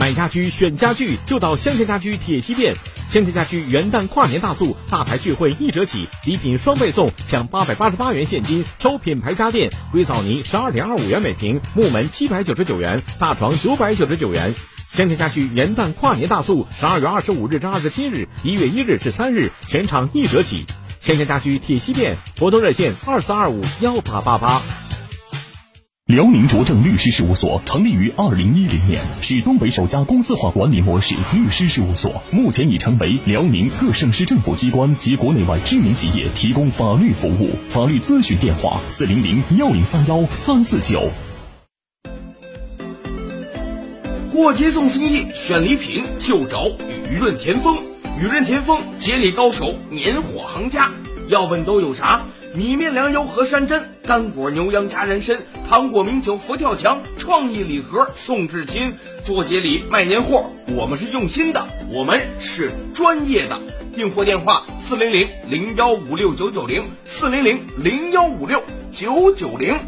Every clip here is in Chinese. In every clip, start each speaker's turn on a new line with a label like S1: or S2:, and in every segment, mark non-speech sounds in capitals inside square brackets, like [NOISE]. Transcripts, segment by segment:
S1: 买家居选家具就到香田家居铁西店。香田家居元旦跨年大促，大牌聚会一折起，礼品双倍送，抢八百八十八元现金抽品牌家电，硅藻泥十二点二五元每平，木门七百九十九元，大床九百九十九元。香田家居元旦跨年大促，十二月二十五日至二十七日，一月一日至三日，全场一折起。香田家居铁西店活动热线二四二五幺八八八。
S2: 辽宁卓正律师事务所成立于二零一零年，是东北首家公司化管理模式律师事务所，目前已成为辽宁各省市政府机关及国内外知名企业提供法律服务。法律咨询电话：四零零幺零三幺三四九。
S3: 过节送心意，选礼品就找雨润田丰。雨润田丰，节礼高手，年货行家。要问都有啥？米面粮油和山珍，干果牛羊加人参，糖果名酒佛跳墙，创意礼盒送至亲。做节礼卖年货，我们是用心的，我们是专业的。订货电话：四零零零幺五六九九零，四零零零幺五六九九零。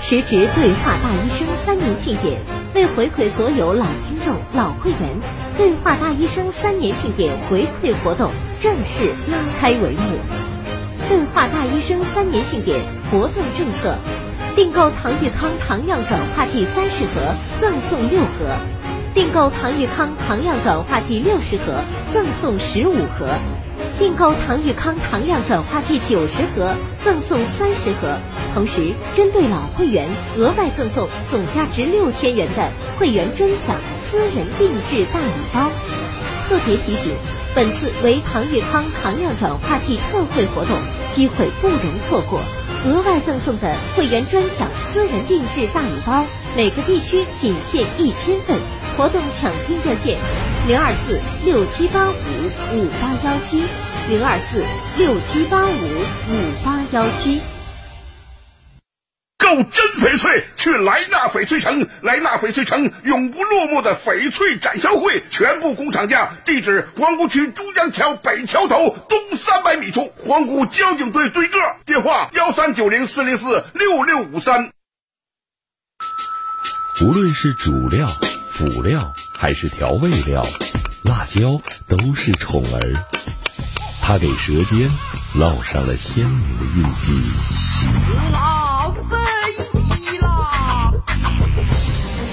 S4: 时值对话大医生三年庆典，为回馈所有老听众、老会员，对话大医生三年庆典回馈活动正式拉开帷幕。对话大医生三年庆典活动政策：订购唐玉康糖样转化剂三十盒赠送六盒；订购唐玉康糖样转化剂六十盒赠送十五盒；订购唐玉康糖样转化剂九十盒赠送三十盒。同时，针对老会员，额外赠送总价值六千元的会员专享私人定制大礼包。特别提醒，本次为唐玉康糖量转化剂特惠活动，机会不容错过。额外赠送的会员专享私人定制大礼包，每个地区仅限一千份。活动抢听热线：零二四六七八五五八幺七，零二四六七八五五八幺七。
S5: 购真翡翠，去莱纳翡翠城。莱纳翡翠城永不落幕的翡翠展销会，全部工厂价。地址：皇姑区珠江桥北桥头东三百米处，皇姑交警队对个。电话：幺三九零四零四六六五三。
S6: 无论是主料、辅料还是调味料，辣椒都是宠儿。它给舌尖烙上了鲜明的印记。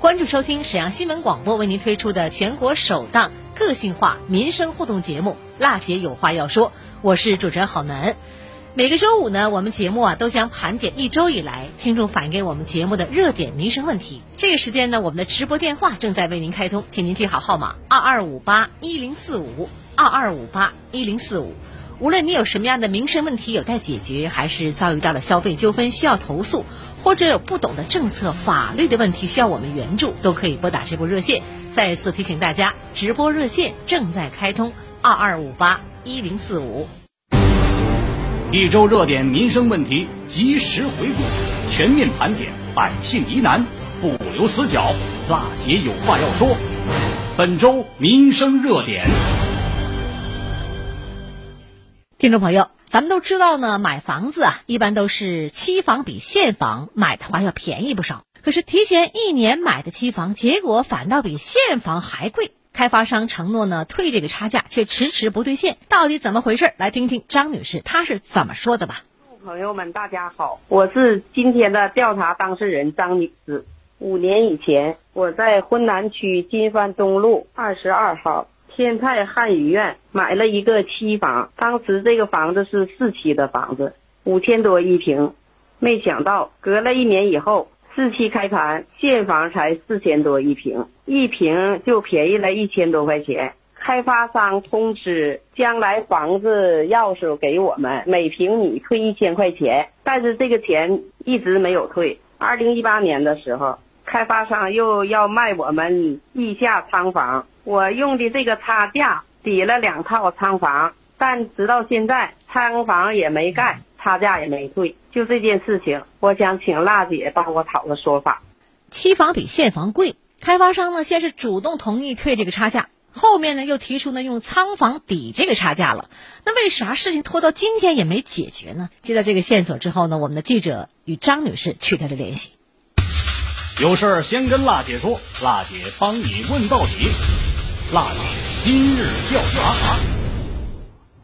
S7: 关注收听沈阳新闻广播为您推出的全国首档个性化民生互动节目《辣姐有话要说》，我是主持人郝楠。每个周五呢，我们节目啊都将盘点一周以来听众反映给我们节目的热点民生问题。这个时间呢，我们的直播电话正在为您开通，请您记好号码：二二五八一零四五二二五八一零四五。无论你有什么样的民生问题有待解决，还是遭遇到了消费纠纷需要投诉，或者有不懂的政策、法律的问题需要我们援助，都可以拨打这部热线。再次提醒大家，直播热线正在开通：二二五八一零四五。
S8: 一周热点民生问题及时回顾，全面盘点百姓疑难，不留死角，辣姐有话要说。本周民生热点，
S7: 听众朋友，咱们都知道呢，买房子啊，一般都是期房比现房买的话要便宜不少。可是提前一年买的期房，结果反倒比现房还贵。开发商承诺呢退这个差价，却迟迟不兑现，到底怎么回事？来听听张女士她是怎么说的吧。
S9: 朋友们，大家好，我是今天的调查当事人张女士。五年以前，我在浑南区金帆东路二十二号天泰汉语苑买了一个期房，当时这个房子是四期的房子，五千多一平。没想到隔了一年以后，四期开盘，现房才四千多一平，一平就便宜了一千多块钱。开发商通知将来房子钥匙给我们，每平米退一千块钱，但是这个钱一直没有退。二零一八年的时候。开发商又要卖我们地下仓房，我用的这个差价抵了两套仓房，但直到现在仓房也没盖，差价也没退。就这件事情，我想请辣姐帮我讨个说法。
S7: 期房比现房贵，开发商呢先是主动同意退这个差价，后面呢又提出呢用仓房抵这个差价了。那为啥事情拖到今天也没解决呢？接到这个线索之后呢，我们的记者与张女士取得了联系。
S8: 有事儿先跟辣姐说，辣姐帮你问到底。辣姐今日调查。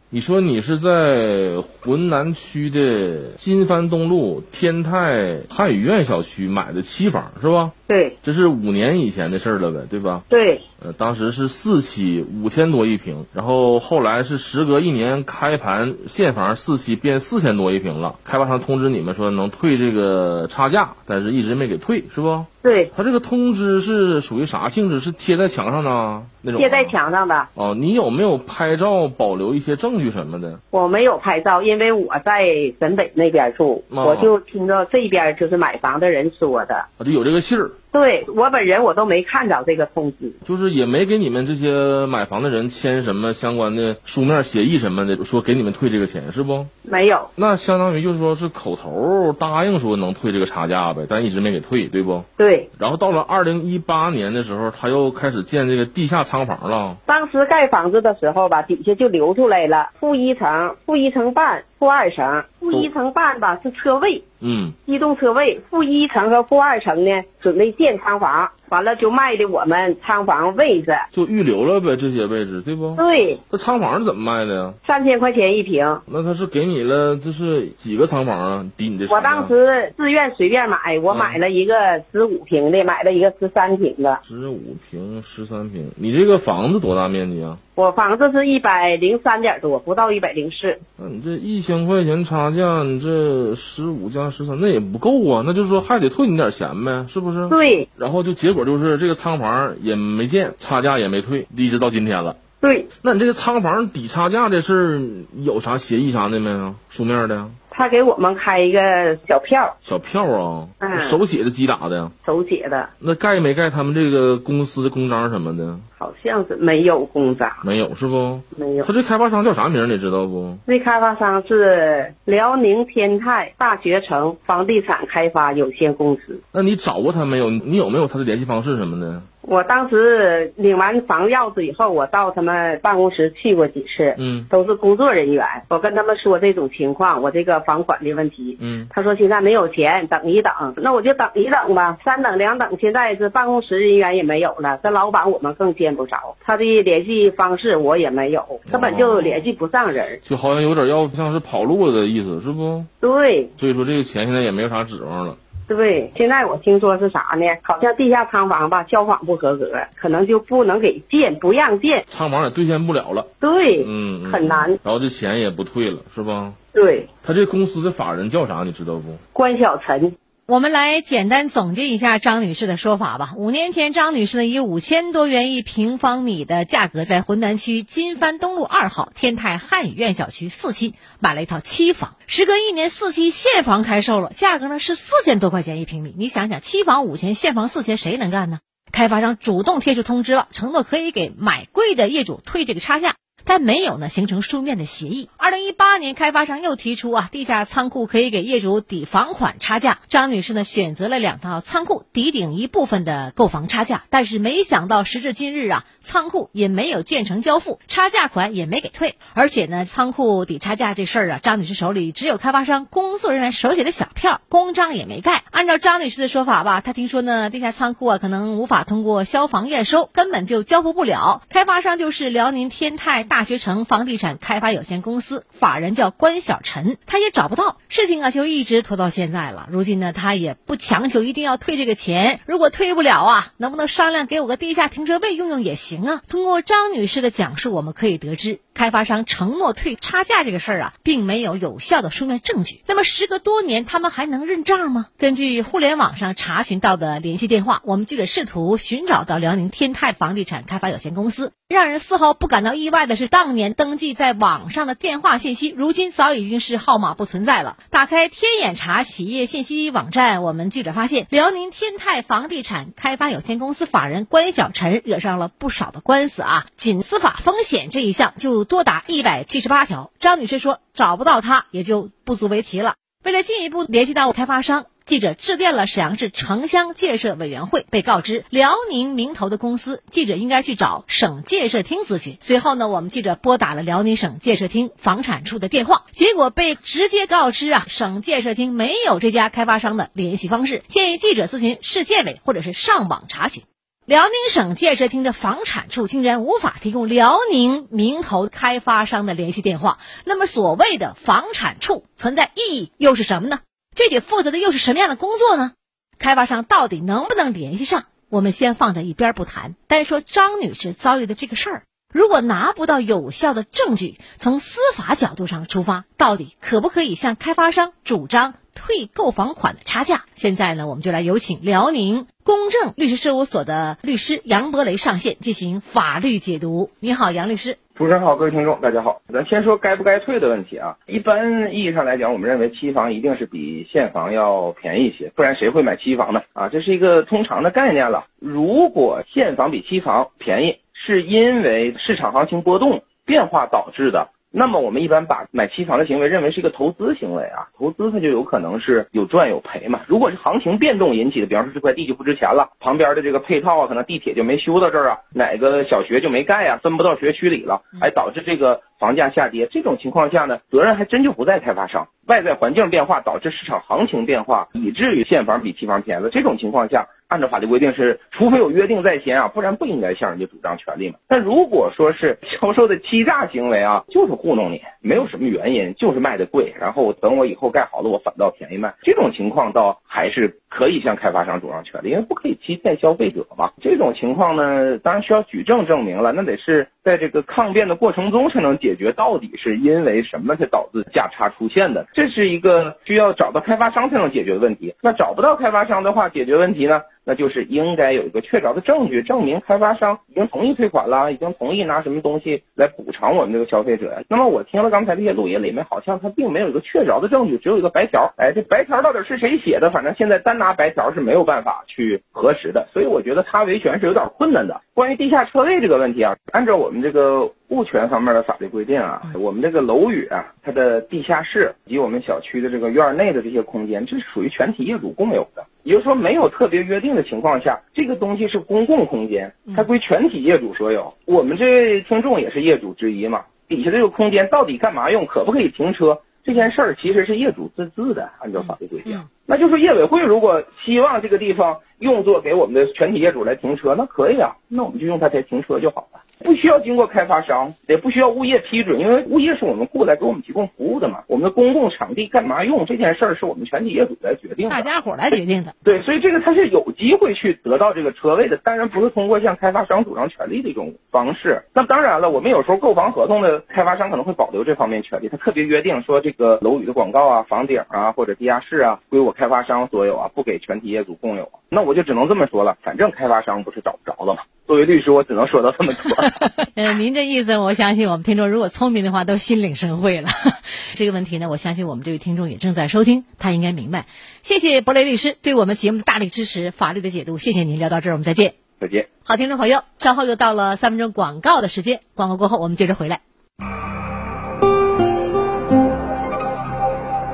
S10: 你说你是在浑南区的金帆东路天泰汉语苑小区买的期房是吧？
S9: 对，
S10: 这是五年以前的事儿了呗，对吧？
S9: 对。
S10: 呃，当时是四期五千多一平，然后后来是时隔一年开盘现房四期变四千多一平了。开发商通知你们说能退这个差价，但是一直没给退，是不？
S9: 对。
S10: 他这个通知是属于啥性质？是贴在墙上的那种？
S9: 贴在墙上的。
S10: 哦，你有没有拍照保留一些证据什么的？
S9: 我没有拍照，因为我在沈北那边住，我就听到这边就是买房的人说的。
S10: 我，就有这个信儿。
S9: 对我本人我都没看着这个通知，
S10: 就是也没给你们这些买房的人签什么相关的书面协议什么的，说给你们退这个钱是不？
S9: 没有。
S10: 那相当于就是说是口头答应说能退这个差价呗，但一直没给退，对不？
S9: 对。
S10: 然后到了二零一八年的时候，他又开始建这个地下仓房了。
S9: 当时盖房子的时候吧，底下就留出来了，负一层、负一层半、负二层。负一层半吧是车位。
S10: 嗯，
S9: 机动车位，负一层和负二层呢，准备建仓房，完了就卖的我们仓房位置，
S10: 就预留了呗，这些位置，对不？
S9: 对。
S10: 那仓房是怎么卖的呀？
S9: 三千块钱一平。
S10: 那他是给你了，这是几个仓房啊？抵你的。
S9: 我当时自愿随便买，我买了一个十五平的，买了一个十三平的。
S10: 十五平、十三平，你这个房子多大面积啊？
S9: 我房子是一百零三点多，不到一百零四。
S10: 那你这一千块钱差价，你这十五加十三，那也不够啊！那就是说还得退你点钱呗，是不是？
S9: 对。
S10: 然后就结果就是这个仓房也没建，差价也没退，一直到今天了。
S9: 对。
S10: 那你这个仓房抵差价这事儿有啥协议啥的没有？书面的？
S9: 他给我们开一个小票，
S10: 小票啊，
S9: 嗯，
S10: 手写的机打的，
S9: 手写的。
S10: 那盖没盖他们这个公司的公章什么的？
S9: 好像是没有公章，
S10: 没有是不？
S9: 没有。
S10: 他这开发商叫啥名你知道不？
S9: 那开发商是辽宁天泰大学城房地产开发有限公司。
S10: 那你找过他没有？你有没有他的联系方式什么的？
S9: 我当时领完房钥匙以后，我到他们办公室去过几次，
S10: 嗯，
S9: 都是工作人员。我跟他们说这种情况，我这个房款的问题，
S10: 嗯，
S9: 他说现在没有钱，等一等。那我就等一等吧，三等两等。现在是办公室人员也没有了，这老板我们更见不着，他的联系方式我也没有，根本就联系不上人，
S10: 就好像有点要像是跑路的意思，是不？
S9: 对，
S10: 所以说这个钱现在也没有啥指望了。
S9: 对，现在我听说是啥呢？好像地下仓房吧，消防不合格，可能就不能给建，不让建，
S10: 仓房也兑现不了了。
S9: 对，
S10: 嗯，
S9: 很难。
S10: 然后这钱也不退了，是吧？
S9: 对。
S10: 他这公司的法人叫啥？你知道不？
S9: 关小晨。
S7: 我们来简单总结一下张女士的说法吧。五年前，张女士呢以五千多元一平方米的价格，在浑南区金帆东路二号天泰汉语苑小区四期买了一套期房。时隔一年，四期现房开售了，价格呢是四千多块钱一平米。你想想，期房五千，现房四千，谁能干呢？开发商主动贴出通知了，承诺可以给买贵的业主退这个差价。但没有呢形成书面的协议。二零一八年，开发商又提出啊，地下仓库可以给业主抵房款差价。张女士呢选择了两套仓库抵顶一部分的购房差价，但是没想到时至今日啊，仓库也没有建成交付，差价款也没给退，而且呢，仓库抵差价这事儿啊，张女士手里只有开发商工作人员手写的小票，公章也没盖。按照张女士的说法吧，她听说呢，地下仓库啊可能无法通过消防验收，根本就交付不了。开发商就是辽宁天泰大大学城房地产开发有限公司，法人叫关小晨，他也找不到，事情啊就一直拖到现在了。如今呢，他也不强求一定要退这个钱，如果退不了啊，能不能商量给我个地下停车位用用也行啊？通过张女士的讲述，我们可以得知。开发商承诺退差价这个事儿啊，并没有有效的书面证据。那么时隔多年，他们还能认账吗？根据互联网上查询到的联系电话，我们记者试图寻找到辽宁天泰房地产开发有限公司。让人丝毫不感到意外的是，当年登记在网上的电话信息，如今早已经是号码不存在了。打开天眼查企业信息网站，我们记者发现，辽宁天泰房地产开发有限公司法人关小晨惹上了不少的官司啊，仅司法风险这一项就多达一百七十八条。张女士说，找不到他也就不足为奇了。为了进一步联系到开发商。记者致电了沈阳市城乡建设委员会，被告知辽宁名投的公司，记者应该去找省建设厅咨询。随后呢，我们记者拨打了辽宁省建设厅房产处的电话，结果被直接告知啊，省建设厅没有这家开发商的联系方式，建议记者咨询市建委或者是上网查询。辽宁省建设厅的房产处竟然无法提供辽宁名投开发商的联系电话，那么所谓的房产处存在意义又是什么呢？具体负责的又是什么样的工作呢？开发商到底能不能联系上？我们先放在一边不谈。单说张女士遭遇的这个事儿，如果拿不到有效的证据，从司法角度上出发，到底可不可以向开发商主张退购房款的差价？现在呢，我们就来有请辽宁公正律师事务所的律师杨博雷上线进行法律解读。你好，杨律师。
S11: 主持人好，各位听众，大家好。咱先说该不该退的问题啊。一般意义上来讲，我们认为期房一定是比现房要便宜一些，不然谁会买期房呢？啊，这是一个通常的概念了。如果现房比期房便宜，是因为市场行情波动变化导致的。那么我们一般把买期房的行为认为是一个投资行为啊，投资它就有可能是有赚有赔嘛。如果是行情变动引起的，比方说这块地就不值钱了，旁边的这个配套啊，可能地铁就没修到这儿啊，哪个小学就没盖啊，分不到学区里了，哎，导致这个房价下跌，这种情况下呢，责任还真就不在开发商。外在环境变化导致市场行情变化，以至于现房比期房便宜了，这种情况下。按照法律规定是，除非有约定在先啊，不然不应该向人家主张权利嘛。但如果说是 [LAUGHS] 销售的欺诈行为啊，就是糊弄你，没有什么原因，就是卖的贵，然后等我以后盖好了，我反倒便宜卖，这种情况倒还是可以向开发商主张权利，因为不可以欺骗消费者嘛。这种情况呢，当然需要举证证明了，那得是在这个抗辩的过程中才能解决，到底是因为什么才导致价差出现的，这是一个需要找到开发商才能解决的问题。那找不到开发商的话，解决问题呢？那就是应该有一个确凿的证据，证明开发商已经同意退款了，已经同意拿什么东西来补偿我们这个消费者。那么我听了刚才这些录音里面，好像他并没有一个确凿的证据，只有一个白条。哎，这白条到底是谁写的？反正现在单拿白条是没有办法去核实的，所以我觉得他维权是有点困难的。关于地下车位这个问题啊，按照我们这个物权方面的法律规定啊，我们这个楼宇啊，它的地下室以及我们小区的这个院内的这些空间，这是属于全体业主共有的。也就是说，没有特别约定的情况下，这个东西是公共空间，它归全体业主所有。我们这位听众也是业主之一嘛，底下这个空间到底干嘛用，可不可以停车，这件事儿其实是业主自治的，按照法律规定。那就是业委会如果希望这个地方用作给我们的全体业主来停车，那可以啊，那我们就用它来停车就好了。不需要经过开发商，也不需要物业批准，因为物业是我们雇来给我们提供服务的嘛。我们的公共场地干嘛用这件事儿，是我们全体业主来决定的，
S7: 大家伙来决定的。
S11: 对，所以这个他是有机会去得到这个车位的，当然不是通过向开发商主张权利的一种方式。那当然了，我们有时候购房合同的开发商可能会保留这方面权利，他特别约定说这个楼宇的广告啊、房顶啊或者地下室啊归我开发商所有啊，不给全体业主共有。那我就只能这么说了，反正开发商不是找不着了吗？作为律师，我只能说到这么多。[LAUGHS]
S7: 嗯，您这意思，我相信我们听众如果聪明的话，都心领神会了。[LAUGHS] 这个问题呢，我相信我们这位听众也正在收听，他应该明白。谢谢博雷律师对我们节目的大力支持，法律的解读，谢谢您。聊到这儿，我们再见。
S11: 再见。
S7: 好，听众朋友，稍后又到了三分钟广告的时间，广告过后我们接着回来。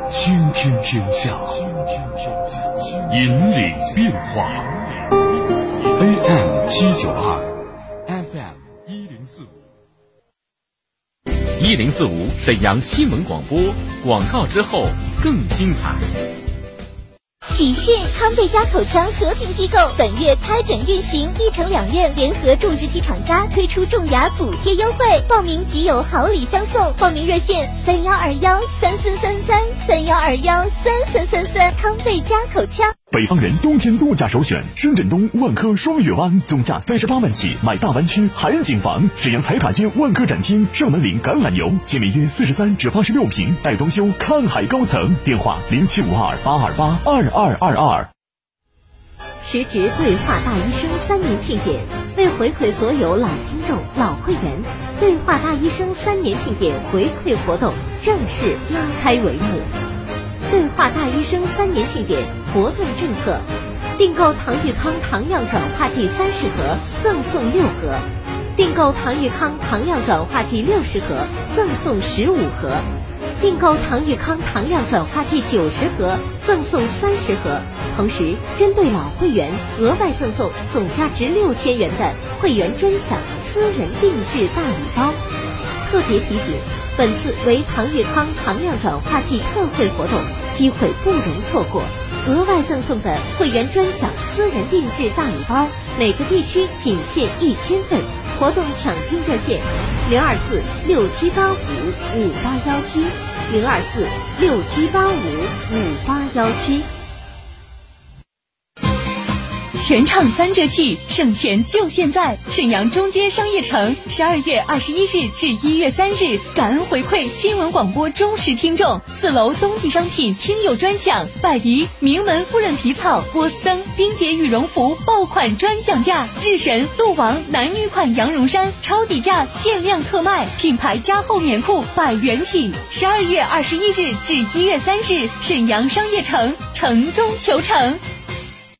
S6: 倾听天下，引领变化。七九二，FM 一零四五，
S1: 一零四五沈阳新闻广播。广告之后更精彩。
S12: 喜讯！康贝佳口腔和平机构本月开诊运行，一城两院联合种植体厂家推出种牙补贴优惠，报名即有好礼相送。报名热线：三幺二幺三三三三三幺二幺三三三三。康贝佳口腔。
S2: 北方人冬天度假首选深圳东万科双月湾，总价三十八万起，买大湾区海景房。沈阳彩塔街万科展厅上门领橄榄油，现每月四十三至八十六平，带装修看海高层。电话零七五二八二八二二二二。
S4: 时值对话大医生三年庆典，为回馈所有老听众、老会员，对话大医生三年庆典回馈活动正式拉开帷幕。对话大医生三年庆典活动政策：订购唐玉康糖样转化剂三十盒赠送六盒；订购唐玉康糖样转化剂六十盒赠送十五盒；订购唐玉康糖样转化剂九十盒赠送三十盒。同时，针对老会员，额外赠送总价值六千元的会员专享私人定制大礼包。特别提醒。本次为唐玉康糖量转化剂特惠活动，机会不容错过。额外赠送的会员专享私人定制大礼包，每个地区仅限一千份。活动抢听热线：零二四六七八五五八幺七，零二四六七八五五八幺七。
S13: 全场三折起，省钱就现在！沈阳中街商业城，十二月二十一日至一月三日，感恩回馈新闻广播忠实听众。四楼冬季商品听友专享，百迪名门夫人皮草、波司登、冰洁羽绒服爆款专享价，日神、鹿王男女款羊绒衫超底价限量特卖，品牌加厚棉裤百元起。十二月二十一日至一月三日，沈阳商业城，城中求成。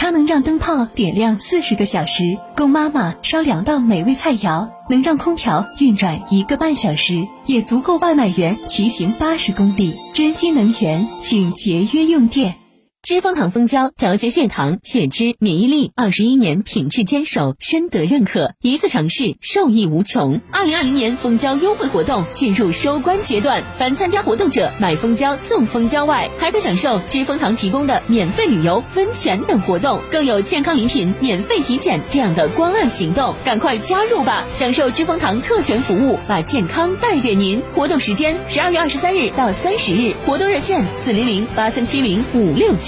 S13: 它能让灯泡点亮四十个小时，供妈妈烧两道美味菜肴；能让空调运转一个半小时，也足够外卖员骑行八十公里。珍惜能源，请节约用电。知蜂糖蜂胶调节血糖、血脂、免疫力，二十一年品质坚守，深得认可。一次尝试，受益无穷。二零二零年蜂胶优惠活动进入收官阶段，凡参加活动者买蜂胶赠蜂胶外，还可享受知蜂糖提供的免费旅游、温泉等活动，更有健康礼品、免费体检这样的关爱行动。赶快加入吧，享受知蜂糖特权服务，把健康带给您。活动时间：十二月二十三日到三十日。活动热线：四零零八三七零五六七。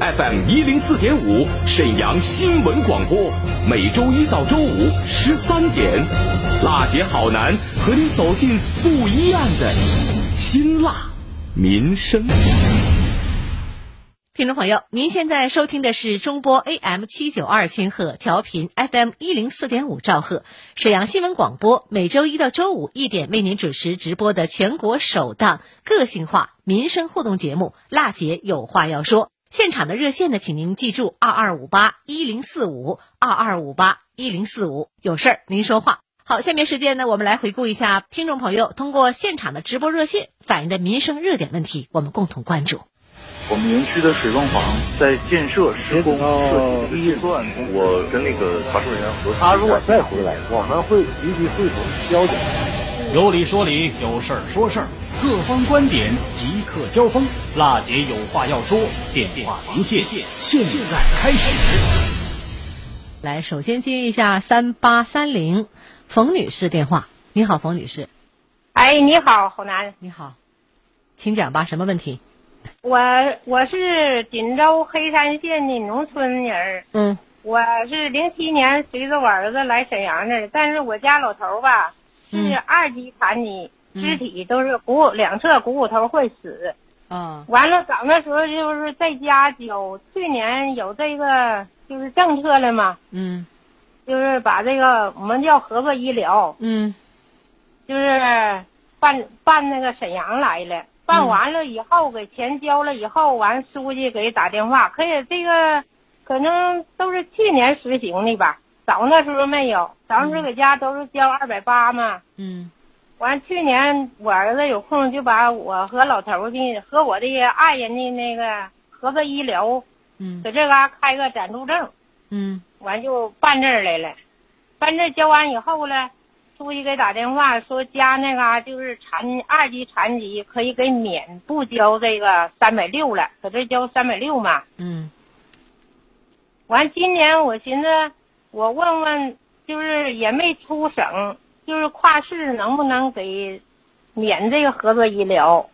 S1: ，FM 一零四点五，沈阳新闻广播，每周一到周五十三点，辣姐好男和你走进不一样的辛辣民生。
S7: 听众朋友，您现在收听的是中波 AM 七九二千赫调频 FM 一零四点五兆赫，沈阳新闻广播每周一到周五一点为您准时直播的全国首档个性化民生互动节目《辣姐有话要说》。现场的热线呢，请您记住二二五八一零四五二二五八一零四五，有事儿您说话。好，下面时间呢，我们来回顾一下听众朋友通过现场的直播热线反映的民生热点问题，我们共同关注。
S14: 我们园区的水泵房在建设施工设计预算，我跟那个查收人员核
S15: 他如果再回来，我们会立即汇总交警。
S8: 有理说理，有事儿说事儿，各方观点即刻交锋。辣姐有话要说，电话连线现在开始。
S7: 来，首先接一下三八三零冯女士电话。你好，冯女士。
S16: 哎，你好，好男。
S7: 你好。请讲吧，什么问题？
S16: 我我是锦州黑山县的农村人儿，
S7: 嗯
S16: 我是零七年随着我儿子来沈阳的，但是我家老头儿吧是二级残疾，肢体都是股两侧股骨头会死。
S7: 啊
S16: 完了，早那时候就是在家有去年有这个就是政策了嘛，
S7: 嗯。
S16: 就是把这个我们叫合作医疗，
S7: 嗯。
S16: 就是办办那个沈阳来了，办完了以后给钱交了以后，完书记给打电话，可以这个可能都是去年实行的吧，早那时候没有，早那时候搁家都是交二百八嘛。
S7: 嗯
S16: 完去年我儿子有空就把我和老头儿的和我的爱人的那个合作医疗，
S7: 嗯
S16: 搁这嘎开个暂住证，
S7: 嗯
S16: 完就办这儿来了。办这交完以后呢，书记给打电话说家那嘎就是残二级残疾可以给免不交这个三百六了，搁这交三百六嘛。
S7: 嗯
S16: 完今年我寻思我问问，就是也没出省，就是跨市能不能给免这个合作医疗？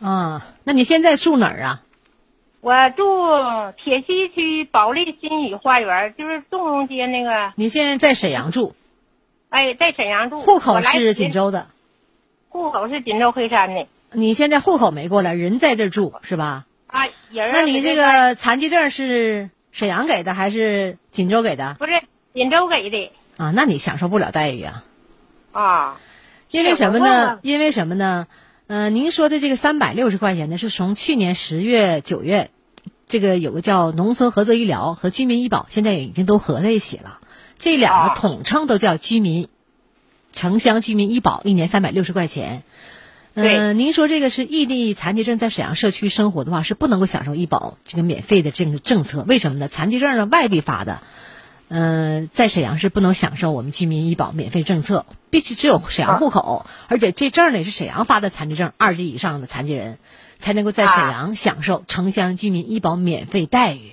S7: 啊，那你现在住哪儿啊？
S16: 我住铁西区保利新宇花园，就是纵容街那个。
S7: 你现在在沈阳住，
S16: 哎，在沈阳住。
S7: 户口是锦州的，
S16: 户口是锦州黑山的。
S7: 你现在户口没过来，人在这儿住是吧？
S16: 啊，人
S7: 那你这个残疾证是沈阳给的还是锦州给的？
S16: 不是锦州给的
S7: 啊，那你享受不了待遇啊。
S16: 啊？
S7: 因为什么呢？因为什么呢？呃，您说的这个三百六十块钱呢，是从去年十月、九月，这个有个叫农村合作医疗和居民医保，现在已经都合在一起了。这两个统称都叫居民城乡居民医保，一年三百六十块钱。呃，您说这个是异地残疾证在沈阳社区生活的话，是不能够享受医保这个免费的这个政策。为什么呢？残疾证呢，外地发的，呃，在沈阳是不能享受我们居民医保免费政策，必须只有沈阳户口，而且这证呢也是沈阳发的残疾证，二级以上的残疾人才能够在沈阳享受城乡居民医保免费待遇。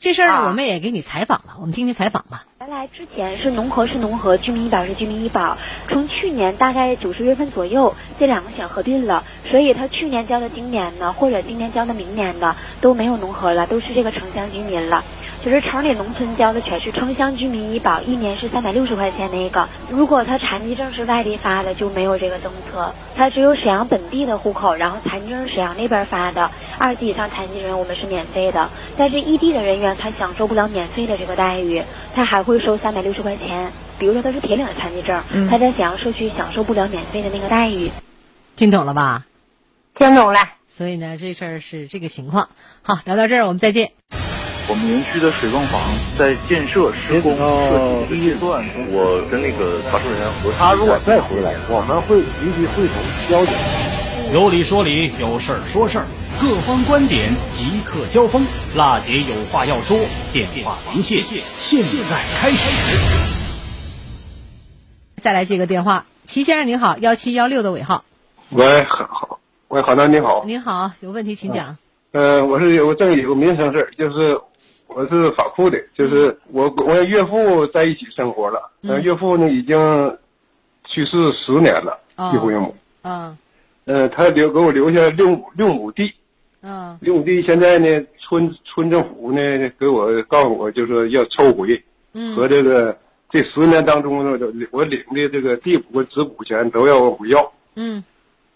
S7: 这事儿呢，我们也给你采访了，我们听听采访吧。
S17: 原来之前是农合是农合，居民医保是居民医保。从去年大概九十月份左右，这两个想合并了，所以他去年交的今年呢，或者今年交的明年的都没有农合了，都是这个城乡居民了。就是城里农村交的全是城乡居民医保，一年是三百六十块钱那个。如果他残疾证是外地发的，就没有这个政策，他只有沈阳本地的户口，然后残疾证沈阳那边发的，二级以上残疾人我们是免费的。但是异地的人员他享受不了免费的这个待遇，他还会收三百六十块钱。比如说他是铁岭的残疾证，
S7: 嗯
S17: 他在沈阳社区享受不了免费的那个待遇。
S7: 听懂了吧？
S16: 听懂了。
S7: 所以呢，这事儿是这个情况。好，聊到这儿，我们再见。
S14: 我们园区的水泵房在建设施工设计阶段，我跟那个查处人员核
S15: 他如果再回来，我们会立即会同交警。
S8: 有理说理，有事儿说事儿，各方观点即刻交锋。辣姐有话要说，电话连线，现在开始。
S7: 再来接个电话，齐先生您好，幺七幺六的尾号。
S18: 喂，好，喂，好楠你好，
S7: 您好，有问题请讲。
S18: 呃，我是有个正有个民生事儿，就是我是法库的，就是我我岳父在一起生活了，呃，
S7: 嗯
S18: 岳父呢已经去世十年了，
S7: 哦。
S18: 继父岳母，
S7: 嗯。
S18: 呃，他留给我留下六六亩地，
S7: 嗯。
S18: 六亩地现在呢，村村政府呢给我告诉我，就是要抽回，
S7: 嗯。
S18: 和这个这十年当中呢，我领的这个地补和子补钱都要往回要。
S7: 嗯，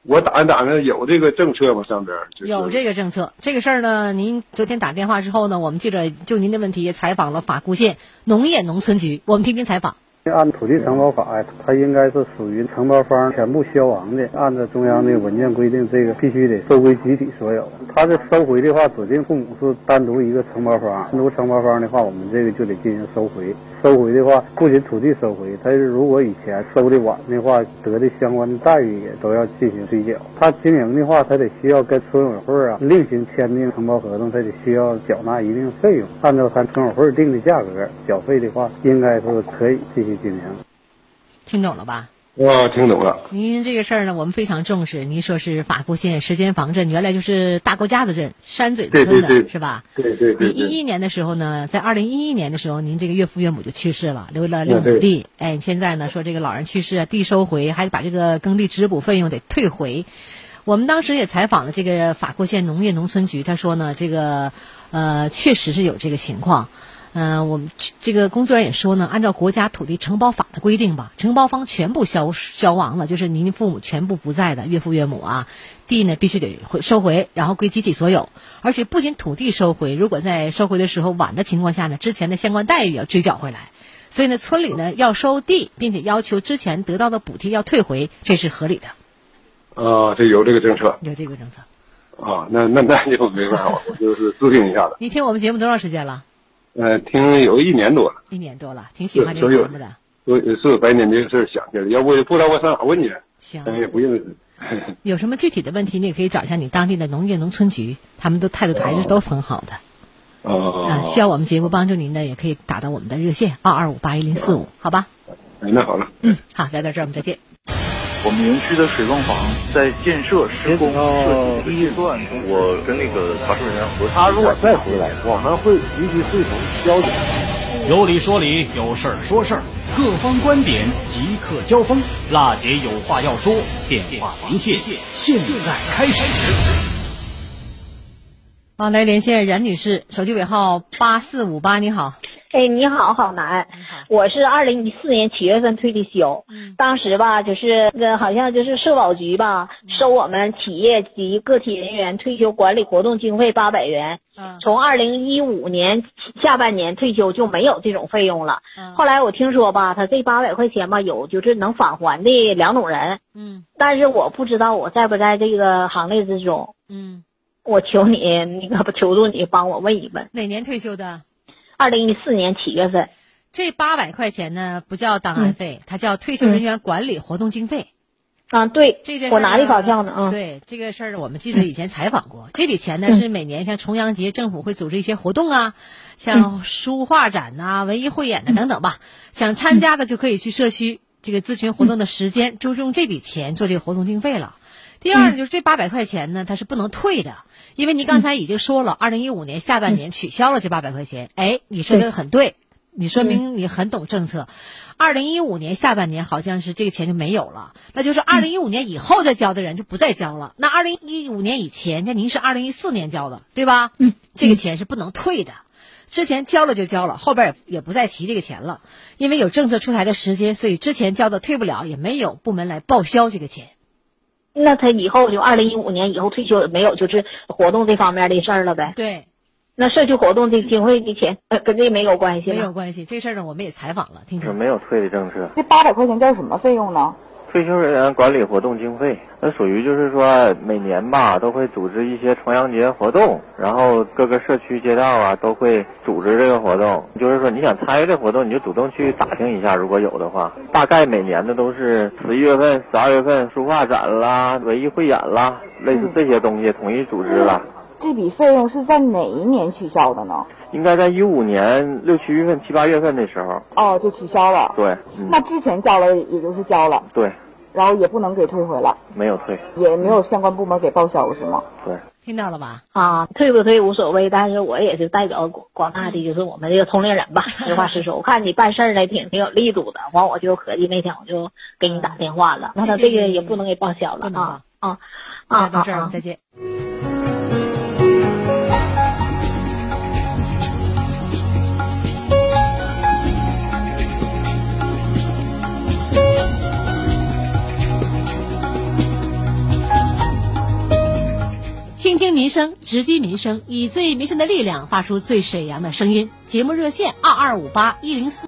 S18: 我打听打听有这个政策吗？上边儿就是
S7: 有这个政策。这个事儿呢，您昨天打电话之后呢，我们记者就您的问题也采访了法固县农业农村局，我们听听采访。
S15: 按土地承包法呀，它应该是属于承包方全部消亡的。按照中央的文件规定，这个必须得收归集体所有。它这收回的话，指定父母是单独一个承包方，单独承包方的话，我们这个就得进行收回。收回的话，不仅土地收回，他是如果以前收的晚的话，得的相关的待遇也都要进行追缴。他经营的话，他得需要跟村委会啊另行签订承包合同，他得需要缴纳一定费用，按照咱村委会定的价格缴费的话，应该是可以继续经营。
S7: 听懂了吧？
S18: 我听懂了。
S7: 您这个事儿呢，我们非常重视。您说是法固县石间房镇，原来就是大沟架子镇山嘴子村的，是吧？
S18: 对对对对。
S7: 你一一年的时候呢，在二零一一年的时候，您这个岳父岳母就去世了，留了六亩地。哎，现在呢说这个老人去世啊，地收回，还得把这个耕地直补费用得退回。我们当时也采访了这个法库县农业农村局，他说呢，这个呃确实是有这个情况。嗯、我们这个工作人员也说呢，按照国家土地承包法的规定吧，承包方全部消消亡了，就是您父母全部不在的岳父岳母啊，地呢必须得回收回，然后归集体所有。而且不仅土地收回，如果在收回的时候晚的情况下呢，之前的相关待遇要追缴回来。所以呢，村里呢要收地，并且要求之前得到的补贴要退回，这是合理的，
S18: 啊，这有这个政策
S7: 有这个政策。
S18: 啊，那那那就没办法，我就是咨询一下子。[LAUGHS]
S7: 你听我们节目多长时间了？
S18: 呃，听有一年多了，
S7: 一年多了，挺喜欢这个
S18: 是
S7: 节目的。
S18: 所以是把您这个事儿想起来，要不也不知道我上哪问去。
S7: 行
S18: 咱也不认识。[LAUGHS]
S7: 有什么具体的问题，你也可以找一下你当地的农业农村局，他们都态度还是都很好的。
S18: 哦
S7: 啊，需要我们节目帮助您的，也可以打到我们的热线二二五八一零四五，好吧？
S18: 哎，那好了。
S7: 嗯，好，聊到这儿，我们再见。
S14: 我们园区的水泵房在建设施工设计阶段，我跟那个查收人员核
S19: 他如果再回来，我们会积极会同交警。
S8: 有理说理，有事儿说事儿，各方观点即刻交锋。辣姐有话要说，电话连线，现在开始。
S7: 好，来连线冉女士，手机尾号八四五八，你好。
S20: 哎，你好，好男，我是二零一四年七月份退的休，当时吧，就是呃，好像就是社保局吧，收我们企业及个体人员退休管理活动经费八百元，从二零一五年下半年退休就没有这种费用了。后来我听说吧，他这八百块钱吧，有就是能返还的两种人，
S7: 嗯。
S20: 但是我不知道我在不在这个行列之中，
S7: 嗯，
S20: 我求你，那个求助你帮我问一问，
S7: 哪年退休的？
S20: 二零一四年七月份。
S7: 这八百块钱呢，不叫档案费，它叫退休人员管理活动经费。
S20: 啊，对，
S7: 这个
S20: 我拿的发票呢，啊，
S7: 对这个事儿，我们记者以前采访过。这笔钱呢，是每年像重阳节，政府会组织一些活动啊，像书画展呐、文艺汇演的等等吧。想参加的就可以去社区这个咨询活动的时间，就是用这笔钱做这个活动经费了。第二呢，就是这八百块钱呢，它是不能退的，因为你刚才已经说了，二零一五年下半年取消了这八百块钱。哎，你说的很对，你说明你很懂政策。二零一五年下半年好像是这个钱就没有了，那就是二零一五年以后再交的人就不再交了。那二零一五年以前，那您是二零一四年交的，对吧？嗯，这个钱是不能退的。之前交了就交了，后边也也不再提这个钱了，因为有政策出台的时间，所以之前交的退不了，也没有部门来报销这个钱。
S20: 那他以后就二零一五年以后退休没有就是活动这方面的事儿了呗？
S7: 对，
S20: 那社区活动这经费的钱呃跟这没有关系？
S7: 没有关系，这事儿呢我们也采访了，听听。
S21: 是没有退的政策。
S22: 这八百块钱叫什么费用呢？
S21: 退休人员管理活动经费，那属于就是说每年吧都会组织一些重阳节活动，然后各个社区街道啊都会组织这个活动。就是说你想参与这活动，你就主动去打听一下，如果有的话，大概每年的都是十一月份、十二月份书画展啦、文艺汇演啦，类似这些东西统一组织了。
S22: 这笔费用是在哪一年取消的呢？
S21: 应该在一五年六七月份、七八月份的时候。
S22: 哦，就取消了。
S21: 对，嗯、
S22: 那之前交了也就是交了。
S21: 对。
S22: 然后也不能给退回来，
S21: 没有退，
S22: 也没有相关部门给报销是吗？
S21: 对，
S7: 听到了吧？
S20: 啊，退不退无所谓，但是我也是代表广广大的就是我们这个同龄人吧。实话实说，我看你办事儿呢挺挺有力度的，完我就合计那天我就给你打电话了，那他这个也不能给报销了啊啊啊！
S7: 到这儿，再见。听民生，直击民生，以最民生的力量发出最沈阳的声音。节目热线：二二五八一零四。